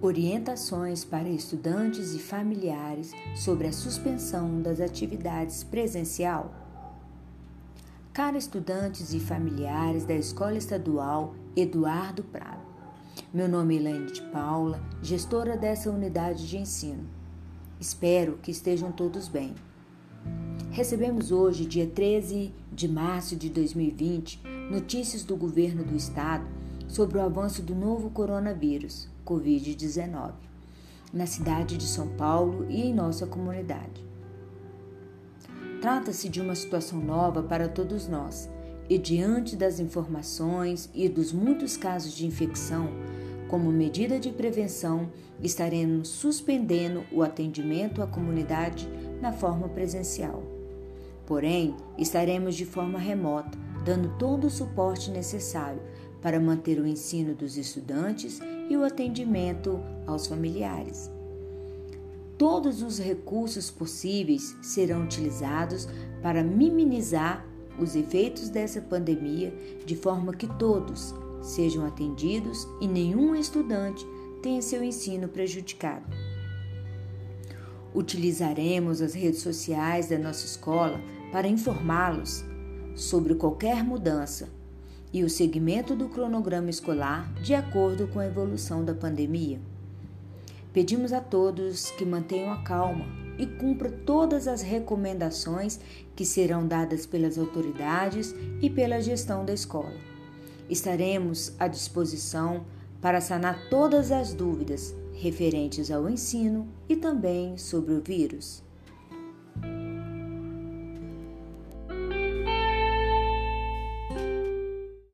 Orientações para estudantes e familiares sobre a suspensão das atividades presencial. Cara estudantes e familiares da Escola Estadual Eduardo Prado. Meu nome é Elaine de Paula, gestora dessa unidade de ensino. Espero que estejam todos bem. Recebemos hoje, dia 13 de março de 2020, notícias do governo do estado sobre o avanço do novo coronavírus, Covid-19, na cidade de São Paulo e em nossa comunidade. Trata-se de uma situação nova para todos nós e, diante das informações e dos muitos casos de infecção, como medida de prevenção, estaremos suspendendo o atendimento à comunidade na forma presencial. Porém, estaremos de forma remota, dando todo o suporte necessário para manter o ensino dos estudantes e o atendimento aos familiares. Todos os recursos possíveis serão utilizados para minimizar os efeitos dessa pandemia de forma que todos sejam atendidos e nenhum estudante tenha seu ensino prejudicado. Utilizaremos as redes sociais da nossa escola para informá-los sobre qualquer mudança e o segmento do cronograma escolar de acordo com a evolução da pandemia. Pedimos a todos que mantenham a calma e cumpram todas as recomendações que serão dadas pelas autoridades e pela gestão da escola. Estaremos à disposição para sanar todas as dúvidas referentes ao ensino e também sobre o vírus.